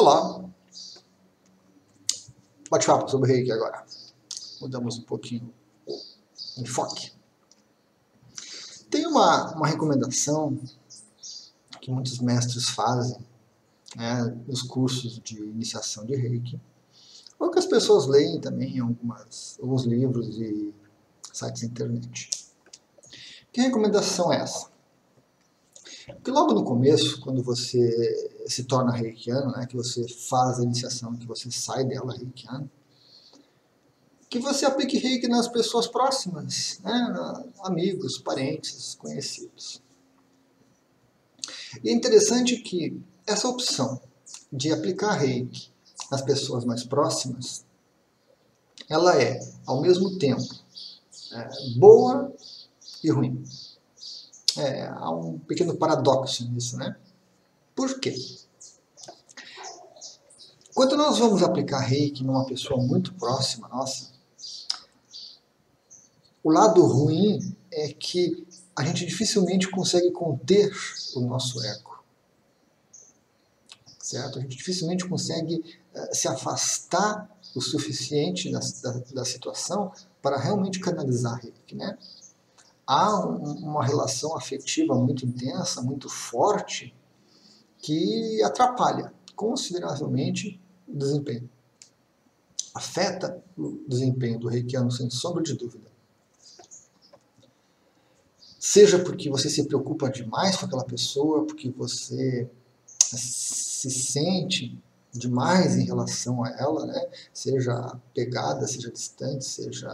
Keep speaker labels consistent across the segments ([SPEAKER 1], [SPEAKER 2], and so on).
[SPEAKER 1] Olá! Bate-papo sobre reiki agora. Mudamos um pouquinho o enfoque. Tem uma, uma recomendação que muitos mestres fazem né, nos cursos de iniciação de reiki, ou que as pessoas leem também algumas, alguns livros e sites da internet. Que recomendação é essa? Porque logo no começo, quando você se torna reikiano, né, que você faz a iniciação, que você sai dela reikiano, que você aplique reiki nas pessoas próximas, né, amigos, parentes, conhecidos. E é interessante que essa opção de aplicar reiki nas pessoas mais próximas, ela é, ao mesmo tempo, é, boa e ruim. É, há um pequeno paradoxo nisso, né? Por quê? Quando nós vamos aplicar reiki numa pessoa muito próxima nossa, o lado ruim é que a gente dificilmente consegue conter o nosso eco. Certo? A gente dificilmente consegue uh, se afastar o suficiente da, da, da, situação para realmente canalizar reiki, né? Há um, uma relação afetiva muito intensa, muito forte, que atrapalha consideravelmente o desempenho. Afeta o desempenho do reikiano, sem sombra de dúvida. Seja porque você se preocupa demais com aquela pessoa, porque você se sente demais em relação a ela, né? seja pegada, seja distante, seja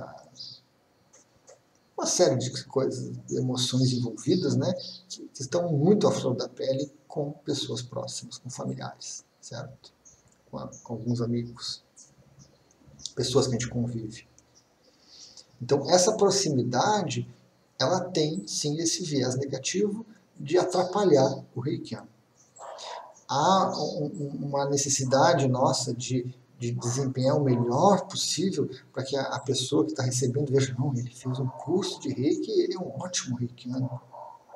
[SPEAKER 1] uma série de coisas, de emoções envolvidas, né? que estão muito à flor da pele com pessoas próximas, com familiares, certo? Com, a, com alguns amigos, pessoas que a gente convive. Então, essa proximidade ela tem sim esse viés negativo de atrapalhar o reikiano. Há uma necessidade nossa de, de desempenhar o melhor possível para que a, pessoa que está recebendo veja, não, ele fez um curso de reiki e ele é um ótimo reikiano.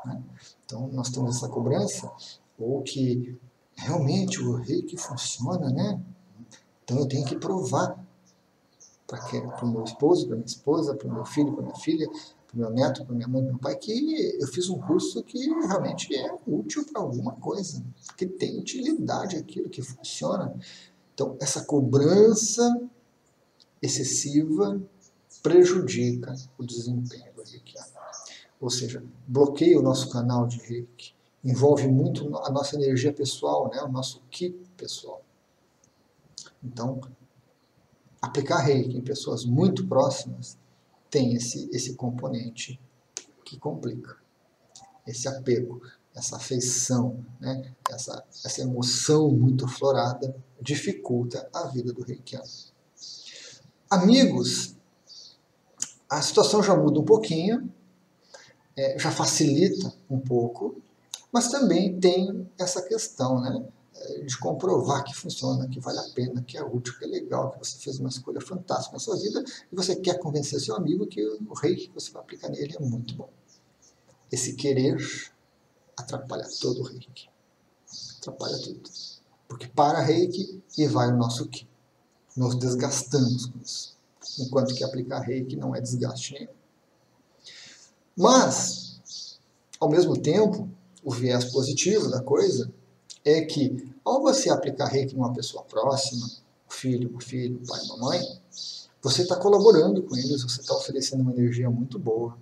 [SPEAKER 1] Né? Então, nós temos essa cobrança, ou que realmente o reiki funciona, né? Então, eu tenho que provar para o meu esposo, para minha esposa, para o meu filho, para minha filha, para o meu neto, para minha mãe, para meu pai, que eu fiz um curso que realmente é útil para alguma coisa, que tem utilidade aquilo, que funciona. Então, essa cobrança excessiva prejudica o desempenho reikiano. Ou seja, bloqueia o nosso canal de reiki, envolve muito a nossa energia pessoal, né? o nosso ki pessoal. Então, aplicar reiki em pessoas muito próximas tem esse, esse componente que complica. Esse apego, essa afeição, né? essa, essa emoção muito florada dificulta a vida do reikiano. Amigos, a situação já muda um pouquinho, é, já facilita um pouco, mas também tem essa questão, né? de comprovar que funciona, que vale a pena, que é útil, que é legal, que você fez uma escolha fantástica na sua vida e você quer convencer seu amigo que o reiki que você vai aplicar nele é muito bom. Esse querer atrapalha todo o reiki. Atrapalha tudo. Porque para reiki e vai o nosso ki. Nos desgastamos com isso. Enquanto que aplicar reiki não é desgaste nenhum. Mas, ao mesmo tempo, o viés positivo da coisa é que ao você aplicar reiki numa pessoa próxima, o filho, o filho, o pai, a mamãe, você está colaborando com eles, você está oferecendo uma energia muito boa.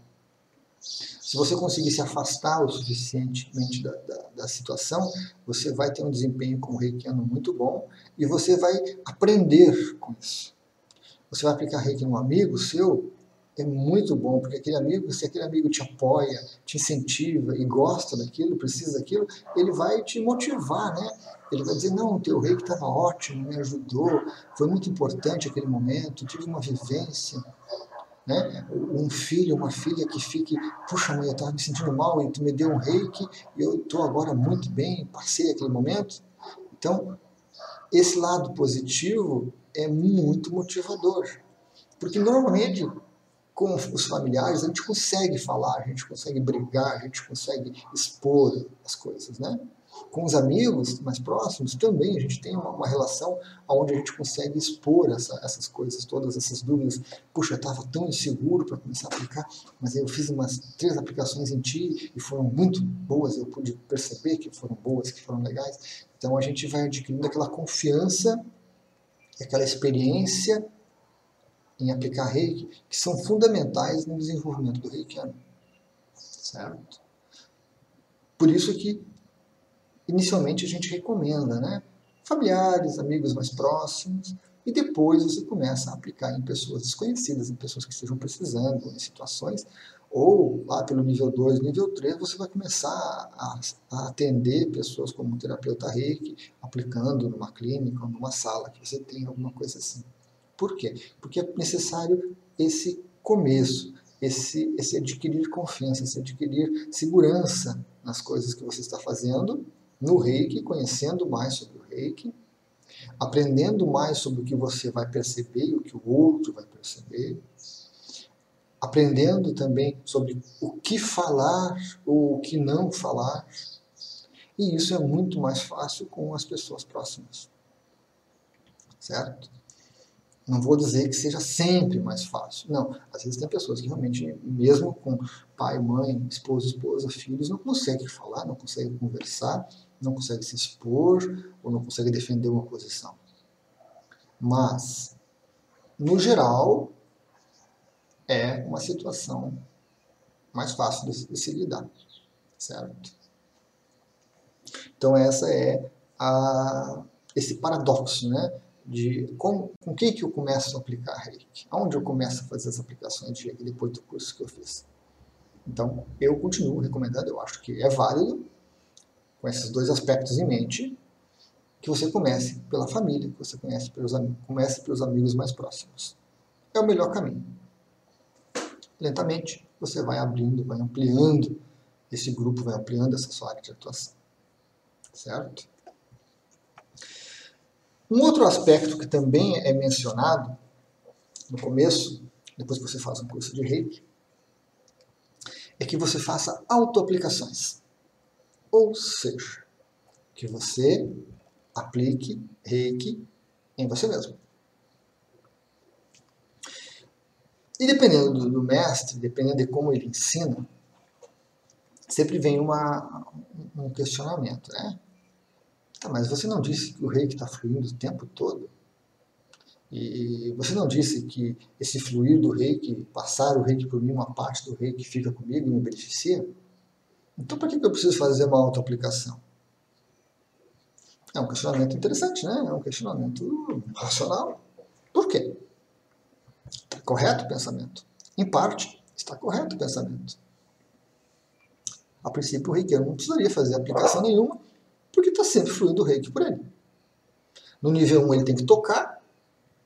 [SPEAKER 1] Se você conseguir se afastar o suficientemente da, da, da situação, você vai ter um desempenho como reikiano muito bom e você vai aprender com isso. Você vai aplicar reiki num amigo seu, é muito bom, porque aquele amigo, se aquele amigo te apoia, te incentiva e gosta daquilo, precisa daquilo, ele vai te motivar, né? Ele vai dizer, não, o teu reiki estava ótimo, me ajudou, foi muito importante aquele momento, tive uma vivência. Né? Um filho, uma filha que fique, puxa mãe, eu estava me sentindo mal e tu me deu um reiki eu estou agora muito bem, passei aquele momento. Então, esse lado positivo é muito motivador. Porque normalmente com os familiares, a gente consegue falar, a gente consegue brigar, a gente consegue expor as coisas, né? Com os amigos mais próximos também a gente tem uma, uma relação onde a gente consegue expor essa, essas coisas, todas essas dúvidas. Puxa, eu estava tão inseguro para começar a aplicar, mas eu fiz umas três aplicações em ti e foram muito boas, eu pude perceber que foram boas, que foram legais. Então a gente vai adquirindo aquela confiança, aquela experiência em aplicar reiki, que são fundamentais no desenvolvimento do reikiano. Certo? Por isso que inicialmente a gente recomenda, né? Familiares, amigos mais próximos, e depois você começa a aplicar em pessoas desconhecidas, em pessoas que estejam precisando, em situações, ou lá pelo nível 2, nível 3, você vai começar a, a, atender pessoas como terapeuta reiki, aplicando numa clínica ou numa sala que você tem alguma coisa assim. Por quê? Porque é necessário esse começo, esse, esse adquirir confiança, esse adquirir segurança nas coisas que você está fazendo no reiki, conhecendo mais sobre o reiki, aprendendo mais sobre o que você vai perceber e o que o outro vai perceber, aprendendo também sobre o que falar ou o que não falar. E isso é muito mais fácil com as pessoas próximas. Certo? Não vou dizer que seja sempre mais fácil. Não, às vezes tem pessoas que realmente, mesmo com pai, mãe, esposa, esposa, filhos, não conseguem falar, não conseguem conversar, não conseguem se expor ou não conseguem defender uma posição. Mas, no geral, é uma situação mais fácil de, de se lidar, certo? Então essa é a, esse paradoxo, né? de com, com quem que eu começo a aplicar reiki? Aonde eu começo a fazer as aplicações de reiki depois do curso que eu fiz? Então, eu continuo recomendando, eu acho que é válido, com esses dois aspectos em mente, que você comece pela família, que você comece pelos, comece pelos amigos mais próximos. É o melhor caminho. Lentamente, você vai abrindo, vai ampliando esse grupo, vai ampliando essa sua área de atuação. Certo? Um outro aspecto que também é mencionado no começo, depois que você faz um curso de reiki, é que você faça autoaplicações. Ou seja, que você aplique reiki em você mesmo. E dependendo do, mestre, dependendo de como ele ensina, sempre vem uma, um questionamento, né? Tá, mas você não disse que o reiki está fluindo o tempo todo? E você não disse que esse fluir do reiki, passar o reiki por mim, uma parte do reiki fica comigo e me beneficia? Então, para que eu preciso fazer uma auto-aplicação? É um questionamento interessante, né? É um questionamento racional. Por quê? Está correto o pensamento. Em parte, está correto o pensamento. A princípio, o reiki não precisaria fazer aplicação nenhuma, porque está sempre fluindo o reiki por ele. No nível 1 ele tem que tocar,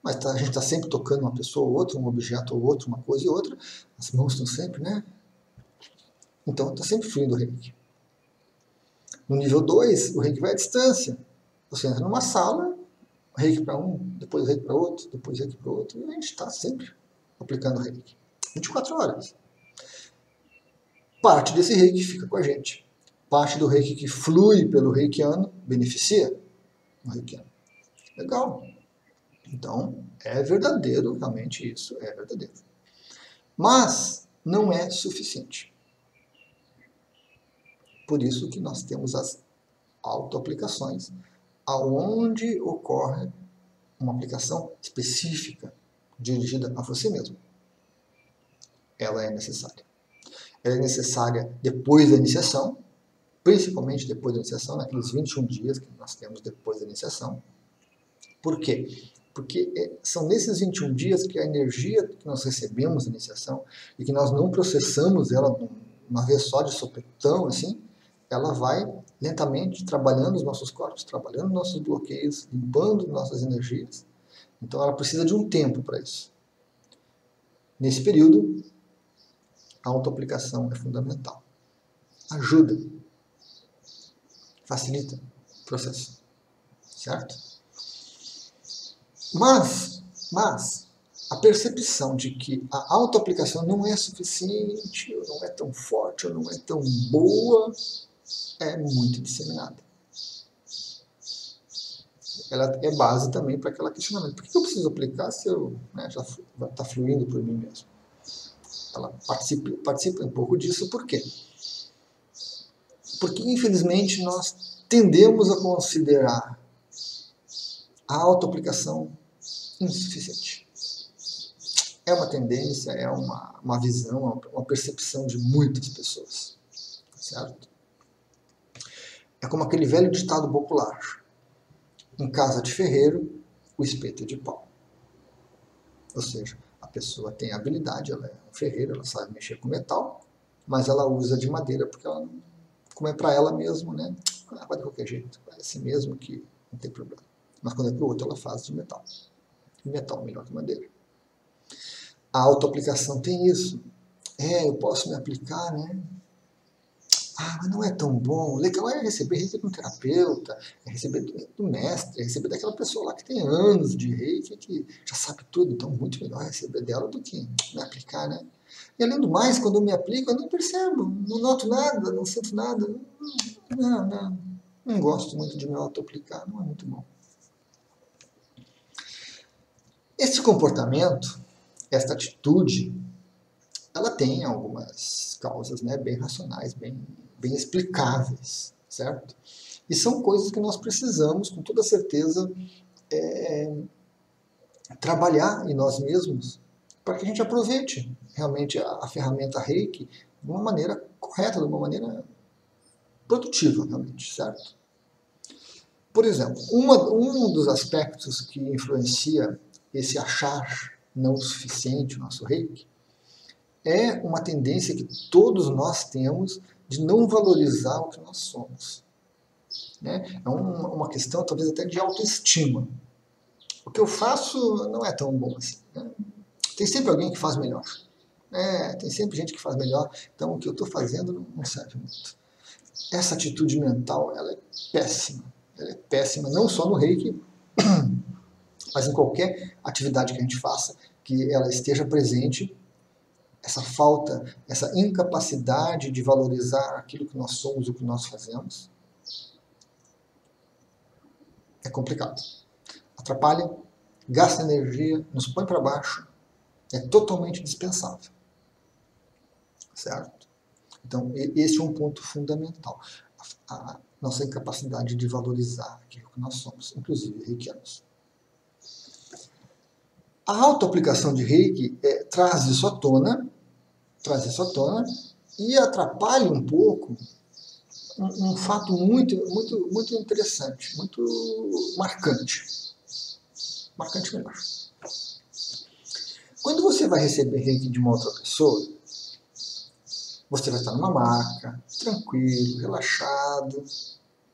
[SPEAKER 1] mas tá, a gente está sempre tocando uma pessoa ou outra, um objeto ou outro, uma coisa e outra. As mãos estão sempre, né? Então está sempre fluindo o reiki. No nível 2, o reiki vai à distância. Você entra numa sala, reiki para um, depois reiki para outro, depois reiki para outro, e a gente está sempre aplicando reiki. 24 horas. Parte desse reiki fica com a gente parte do reiki que flui pelo reikiano beneficia o reikiano. Legal. Então, é verdadeiro, realmente isso é verdadeiro. Mas não é suficiente. Por isso que nós temos as autoaplicações, aonde ocorre uma aplicação específica dirigida a você mesmo. Ela é necessária. Ela é necessária depois da iniciação, principalmente depois da iniciação, naqueles 21 dias que nós temos depois da iniciação. Por quê? Porque é, são nesses 21 dias que a energia que nós recebemos da iniciação e que nós não processamos ela uma vez só de sopetão, assim, ela vai lentamente trabalhando os nossos corpos, trabalhando nossos bloqueios, limpando nossas energias. Então ela precisa de um tempo para isso. Nesse período, a autoaplicação é fundamental. Ajuda facilita o processo. Certo? Mas, mas, a percepção de que a autoaplicação não é suficiente, ou não é tão forte, ou não é tão boa, é muito disseminada. ela é base também para aquele questionamento. Por que eu preciso aplicar se eu né, já está fluindo por mim mesmo? Ela participa, participa um pouco disso, por quê? Porque, infelizmente, nós tendemos a considerar a autoaplicação insuficiente. É uma tendência, é uma, uma visão, uma percepção de muitas pessoas. Certo? É como aquele velho ditado popular: em casa de ferreiro, o espeto é de pau. Ou seja, a pessoa tem habilidade, ela é um ferreiro, ela sabe mexer com metal, mas ela usa de madeira porque ela, como é para ela mesmo, né? Ah, vai de qualquer jeito, vai assim mesmo que não tem problema. Mas quando é para o outro, ela faz de metal. E metal melhor que madeira. A autoaplicação tem isso. É, eu posso me aplicar, né? Ah, mas não é tão bom. Legal é receber de um terapeuta, é receber do, do, mestre, é receber daquela pessoa lá que tem anos de reiki, que já sabe tudo. Então, muito melhor receber dela do que me aplicar, né? E além do mais, quando eu me aplico, eu nem percebo, não noto nada, não sinto nada. Não, não, não gosto muito de me auto-aplicar, não é muito bom. Esse comportamento, esta atitude, ela tem algumas causas né, bem racionais, bem, bem explicáveis, certo? E são coisas que nós precisamos, com toda certeza, é, trabalhar em nós mesmos para que a gente aproveite realmente a, a, ferramenta Reiki de uma maneira correta, de uma maneira produtiva, realmente, certo? Por exemplo, uma, um dos aspectos que influencia esse achar não suficiente o nosso reiki, é uma tendência que todos nós temos de não valorizar o que nós somos. Né? É uma, uma questão talvez até de autoestima. O que eu faço não é tão bom assim. Né? Tem sempre alguém que faz melhor. É, tem sempre gente que faz melhor, então o que eu estou fazendo não serve muito. Essa atitude mental ela é péssima. Ela é péssima não só no reiki, mas em qualquer atividade que a gente faça, que ela esteja presente, essa falta, essa incapacidade de valorizar aquilo que nós somos, o que nós fazemos, é complicado. Atrapalha, gasta energia, nos põe para baixo, é totalmente dispensável. Certo? Então, esse é um ponto fundamental. A nossa incapacidade de valorizar aquilo que nós somos, inclusive reikianos. A autoaplicação de reiki é, traz isso à tona, traz isso tona e atrapalha um pouco um, um, fato muito, muito, muito interessante, muito marcante. Marcante melhor. Quando você vai receber reiki de uma outra pessoa, você vai estar numa maca, tranquilo, relaxado,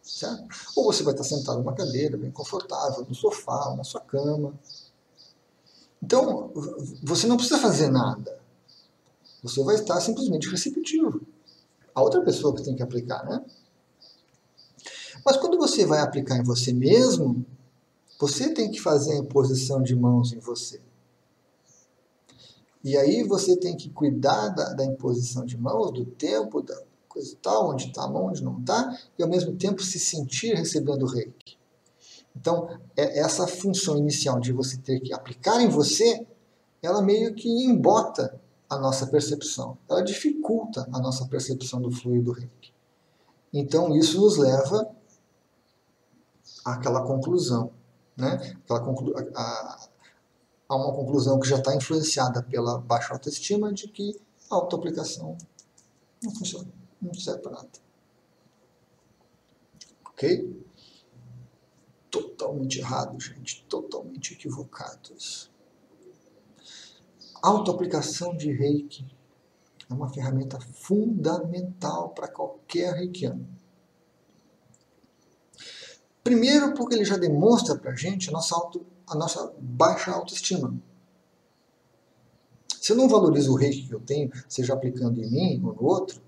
[SPEAKER 1] certo? Ou você vai estar sentado numa cadeira, bem confortável, no sofá, ou na sua cama, então, você não precisa fazer nada. Você vai estar simplesmente receptivo. A outra pessoa que tem que aplicar, né? Mas quando você vai aplicar em você mesmo, você tem que fazer a imposição de mãos em você. E aí você tem que cuidar da, da imposição de mãos, do tempo, da coisa e tal, onde está a mão, onde não está, e ao mesmo tempo se sentir recebendo o reiki. Então, é, essa função inicial de você ter que aplicar em você, ela meio que embota a nossa percepção. Ela dificulta a nossa percepção do fluido reiki. Então, isso nos leva àquela conclusão, né? Aquela conclu a, a uma conclusão que já está influenciada pela baixa autoestima de que a autoaplicação não funciona, não serve para nada. Ok? totalmente errado, gente, totalmente equivocados. Autoaplicação de reiki é uma ferramenta fundamental para qualquer reikiano. Primeiro, porque ele já demonstra para a gente a nossa, baixa autoestima. Se eu não valorizo o reiki que eu tenho, seja aplicando em mim ou no outro,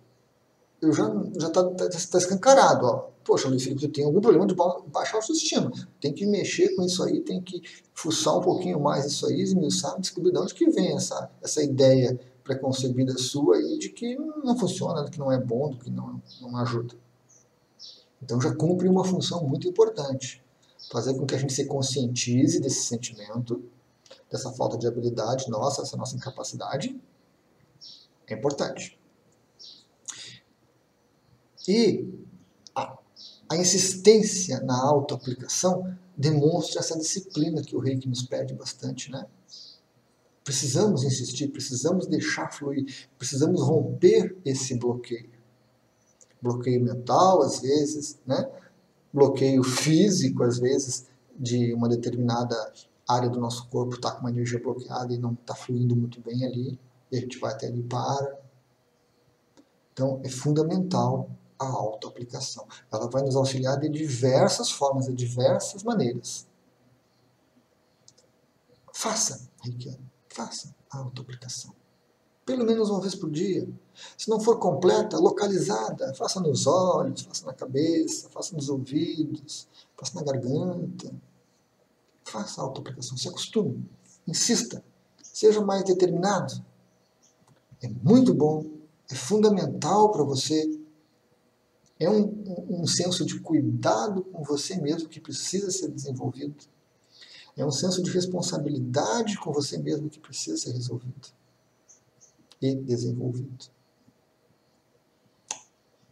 [SPEAKER 1] eu já já está tá, tá escancarado. Ó. Poxa, Luiz Felipe, eu tenho algum problema de baixa autoestima. Tem que mexer com isso aí, tem que fuçar um pouquinho mais isso aí, esmiuçar, descobrir de onde que vem essa, essa ideia preconcebida sua aí de que não funciona, que não é bom, que não, não ajuda. Então já cumpre uma função muito importante. fazer com que a gente se conscientize desse sentimento, dessa falta de habilidade nossa, essa nossa incapacidade, é importante. E a, insistência na autoaplicação demonstra essa disciplina que o reiki nos pede bastante, né? Precisamos insistir, precisamos deixar fluir, precisamos romper esse bloqueio. Bloqueio mental, às vezes, né? bloqueio físico, às vezes, de uma determinada área do nosso corpo está com uma energia bloqueada e não está fluindo muito bem ali, e a gente vai até ali e para. Então, é fundamental a autoaplicação. Ela vai nos auxiliar de diversas formas, de diversas maneiras. Faça, Reikiano, faça a autoaplicação. Pelo menos uma vez por dia. Se não for completa, localizada, faça nos olhos, faça na cabeça, faça nos ouvidos, faça na garganta. Faça a autoaplicação, se acostume, insista, seja mais determinado. É muito bom, é fundamental para você é um, um, senso de cuidado com você mesmo que precisa ser desenvolvido. É um senso de responsabilidade com você mesmo que precisa ser resolvido e desenvolvido.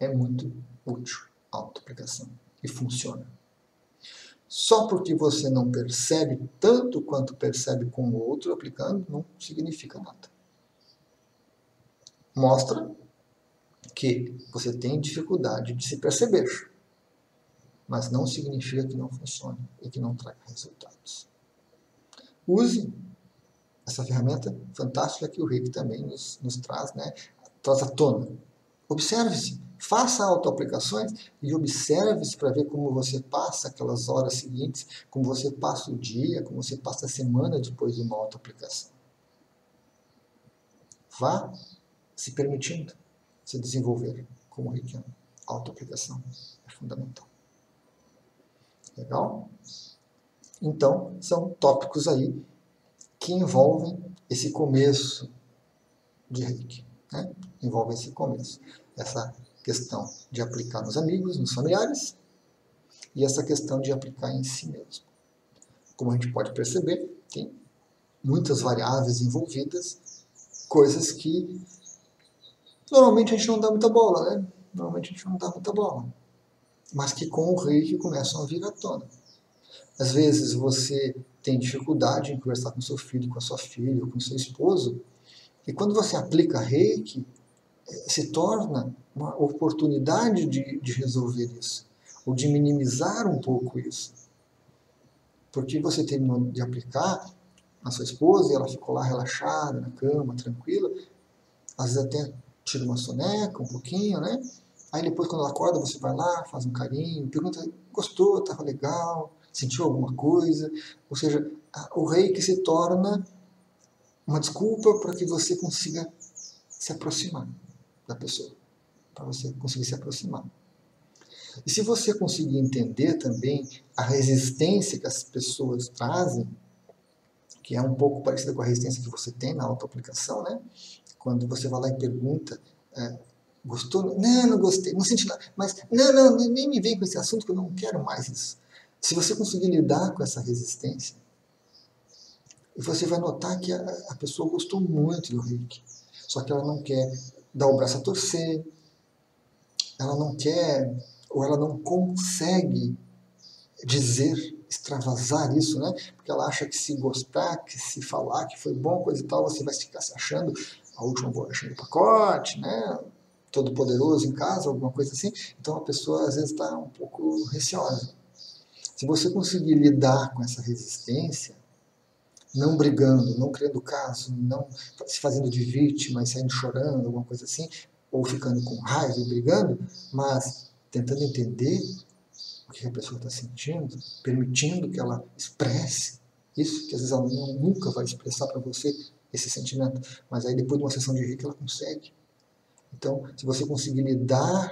[SPEAKER 1] É muito útil a autoaplicação e funciona. Só porque você não percebe tanto quanto percebe com o outro aplicando, não significa nada. Mostra que você tem dificuldade de se perceber, mas não significa que não funcione e que não traga resultados. Use essa ferramenta fantástica que o Reiki também nos, nos traz, né? traz à tona. Observe-se, faça autoaplicações e observe-se para ver como você passa aquelas horas seguintes, como você passa o dia, como você passa a semana depois de uma autoaplicação. Vá se permitindo se desenvolver como Reikiano. Autoaplicação é fundamental. Legal? Então, são tópicos aí que envolvem esse começo de Reiki. Né? Envolvem esse começo. Essa questão de aplicar nos amigos, nos familiares, e essa questão de aplicar em si mesmo. Como a gente pode perceber, tem muitas variáveis envolvidas, coisas que Normalmente a gente não dá muita bola, né? Normalmente a gente não dá muita bola. Mas que com o reiki começam a vir à tona. Às vezes você tem dificuldade em conversar com seu filho, com a sua filha, com seu esposo, e quando você aplica reiki, eh, se torna uma oportunidade de, de resolver isso, ou de minimizar um pouco isso. Porque você terminou de aplicar na sua esposa e ela ficou lá relaxada, na cama, tranquila, às vezes até tira uma soneca um pouquinho, né? Aí depois quando ela acorda, você vai lá, faz um carinho, pergunta, gostou, estava legal, sentiu alguma coisa? Ou seja, o rei que se torna uma desculpa para que você consiga se aproximar da pessoa, para você conseguir se aproximar. E se você conseguir entender também a resistência que as pessoas trazem, que é um pouco parecida com a resistência que você tem na autoaplicação, né? Quando você vai lá e pergunta, é, gostou? Não, não gostei, não senti nada. Mas, não, não, nem me vem com esse assunto que eu não quero mais isso. Se você conseguir lidar com essa resistência, você vai notar que a, a pessoa gostou muito do reiki. Só que ela não quer dar o braço a torcer, ela não quer, ou ela não consegue dizer, extravasar isso, né? Porque ela acha que se gostar, que se falar que foi bom, coisa e tal, você vai ficar se achando a última bolacha do pacote, né? todo poderoso em casa, alguma coisa assim. Então a pessoa às vezes está um pouco receosa. Se você conseguir lidar com essa resistência, não brigando, não criando caso, não se fazendo de vítima e saindo chorando, alguma coisa assim, ou ficando com raiva e brigando, mas tentando entender o que a pessoa está sentindo, permitindo que ela expresse isso, que às vezes ela nunca vai expressar para você esse sentimento. Mas aí depois de uma sessão de reiki ela consegue. Então, se você conseguir lidar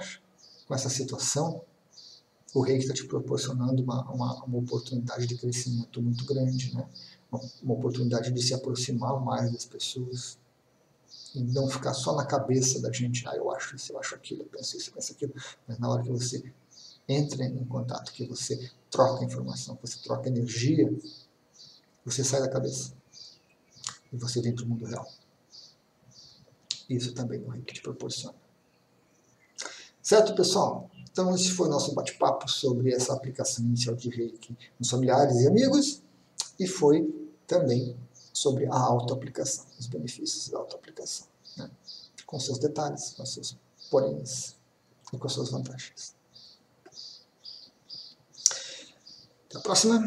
[SPEAKER 1] com essa situação, o reiki está te proporcionando uma, uma, uma, oportunidade de crescimento muito grande, né? Uma, uma, oportunidade de se aproximar mais das pessoas e não ficar só na cabeça da gente, ah, eu acho isso, eu acho aquilo, eu penso isso, eu penso aquilo, mas na hora que você entra em contato, que você troca informação, que você troca energia, você sai da cabeça e você vem para o mundo real. Isso também o reiki te proporciona. Certo, pessoal? Então, esse foi o nosso bate-papo sobre essa aplicação inicial de reiki nos familiares e amigos e foi também sobre a autoaplicação, os benefícios da autoaplicação, né? com seus detalhes, com seus poréns e com suas vantagens. Até a próxima!